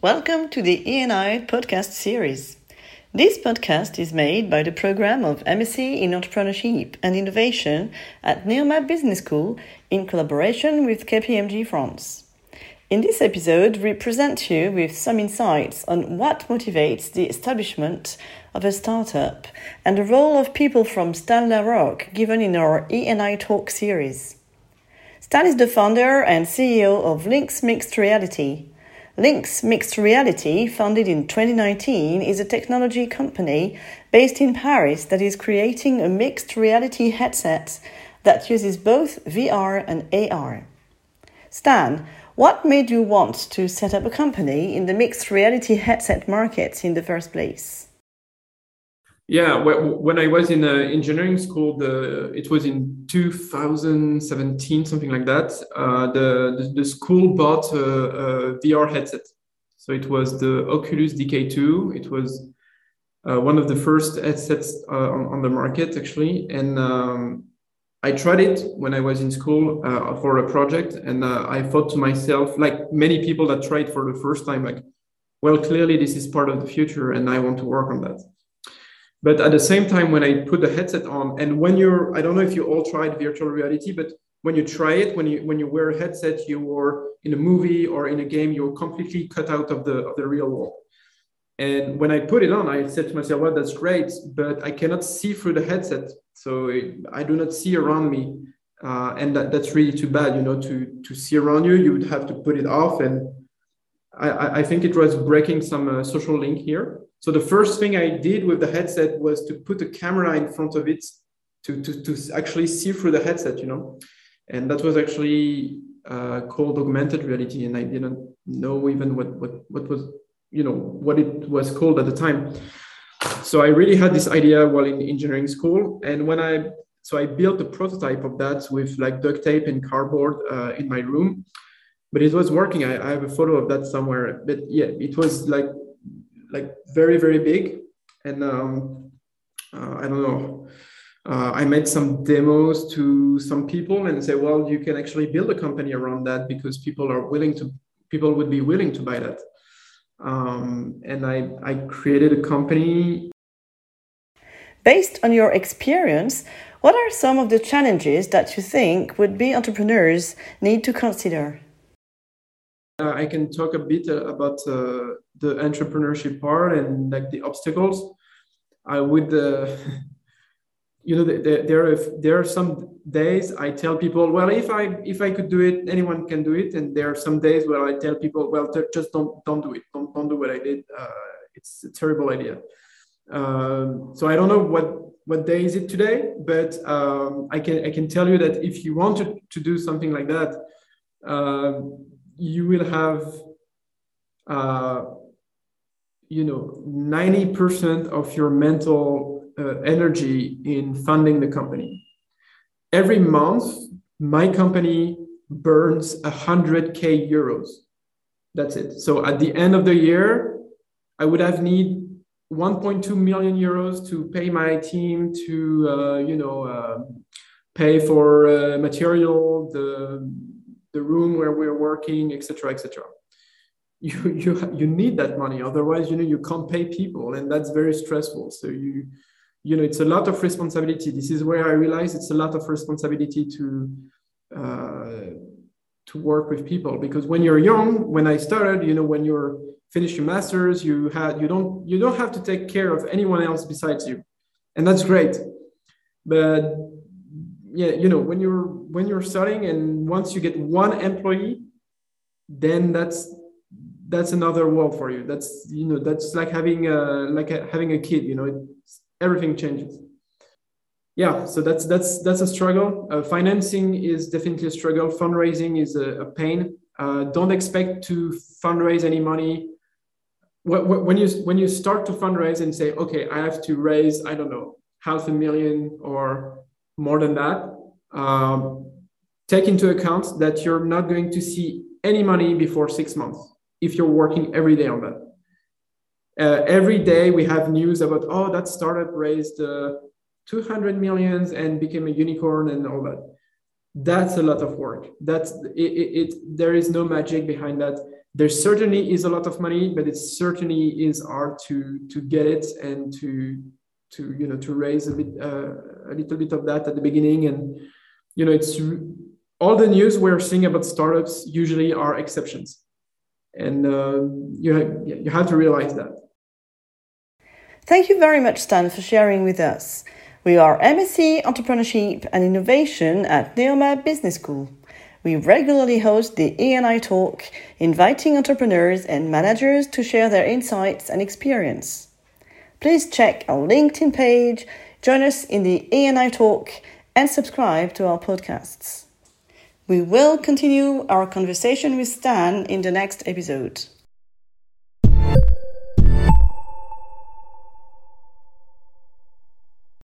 Welcome to the E&I podcast series. This podcast is made by the program of MSc in Entrepreneurship and Innovation at Neoma Business School in collaboration with KPMG France. In this episode, we present you with some insights on what motivates the establishment of a startup and the role of people from Stan Larroque given in our E&I Talk series. Stan is the founder and CEO of Lynx Mixed Reality. Lynx Mixed Reality, founded in 2019, is a technology company based in Paris that is creating a mixed reality headset that uses both VR and AR. Stan, what made you want to set up a company in the mixed reality headset market in the first place? Yeah, when I was in uh, engineering school, the it was in 2017, something like that. Uh, the, the, the school bought a, a, VR headset, so it was the Oculus DK2. It was uh, one of the first headsets uh, on, on, the market actually, and um, I tried it when I was in school uh, for a project, and uh, I thought to myself, like many people that tried for the first time, like, well, clearly this is part of the future, and I want to work on that. But at the same time, when I put the headset on, and when you're, I don't know if you all tried virtual reality, but when you try it, when you when you wear a headset, you are in a movie or in a game, you're completely cut out of the of the real world. And when I put it on, I said to myself, well, that's great, but I cannot see through the headset. So I do not see around me. Uh, and that, that's really too bad, you know, to, to see around you, you would have to put it off. And I, I think it was breaking some uh, social link here. So the first thing I did with the headset was to put a camera in front of it to, to, to actually see through the headset, you know. And that was actually uh, called augmented reality. And I didn't know even what, what, what was you know what it was called at the time so i really had this idea while in engineering school and when i so i built a prototype of that with like duct tape and cardboard uh, in my room but it was working I, I, have a photo of that somewhere but yeah it was like like very very big and um, uh, i don't know uh, i made some demos to some people and say well you can actually build a company around that because people are willing to people would be willing to buy that um, and I, I created a company. Based on your experience, what are some of the challenges that you think would be entrepreneurs need to consider? I can talk a bit uh, about uh, the entrepreneurship part and like the obstacles. I would uh, you know there, there are there are some days i tell people well if i if i could do it anyone can do it. And there are some days where i tell people well just don't don't do it. Don't, don't do what i did. Uh, it's a terrible idea. Um, so i don't know what what day is it today but um, i can i can tell you that if you want to, do something like that uh, you will have uh, you know 90% of your mental uh, energy in funding the company. Every month, my company burns 100k euros. That's it. So at the end of the year, I would have need 1.2 million euros to pay my team to uh, you know uh, pay for uh, material, the the room where we're working, etc., etc. You you you need that money, otherwise you know you can't pay people, and that's very stressful. So you you know it's a lot of responsibility this is where i realize it's a lot of responsibility to uh, to work with people because when you're young when i started you know when you're finished your masters you had you don't you don't have to take care of anyone else besides you and that's great but yeah you know when you're when you're starting and once you get one employee then that's that's another world for you. That's you know that's like having a like a, having a kid you know everything changes. Yeah so that's that's that's a struggle. Uh, financing is definitely a struggle. Fundraising is a, a pain. Uh, don't expect to fundraise any money. When you when you start to fundraise and say okay i have to raise i don't know half a million or more than that um, take into account that you're not going to see any money before six months if you're working every day on that. Uh, every day we have news about oh that startup raised uh, 200 millions and became a unicorn and all that. That's a lot of work. That's it, it, it, there is no magic behind that. There certainly is a lot of money, but it certainly is hard to to get it and to to you know to raise a bit uh, a little bit of that at the beginning. And you know it's all the news we're seeing about startups usually are exceptions. And uh, you, have, you have to realize that. Thank you very much stan for sharing with us. We are msc entrepreneurship and innovation at neoma business school. We regularly host the E&I Talk, inviting entrepreneurs and managers to share their insights and experience. Please check our LinkedIn page, join us in the E&I Talk, and subscribe to our podcasts. We will continue our conversation with Stan in the next episode.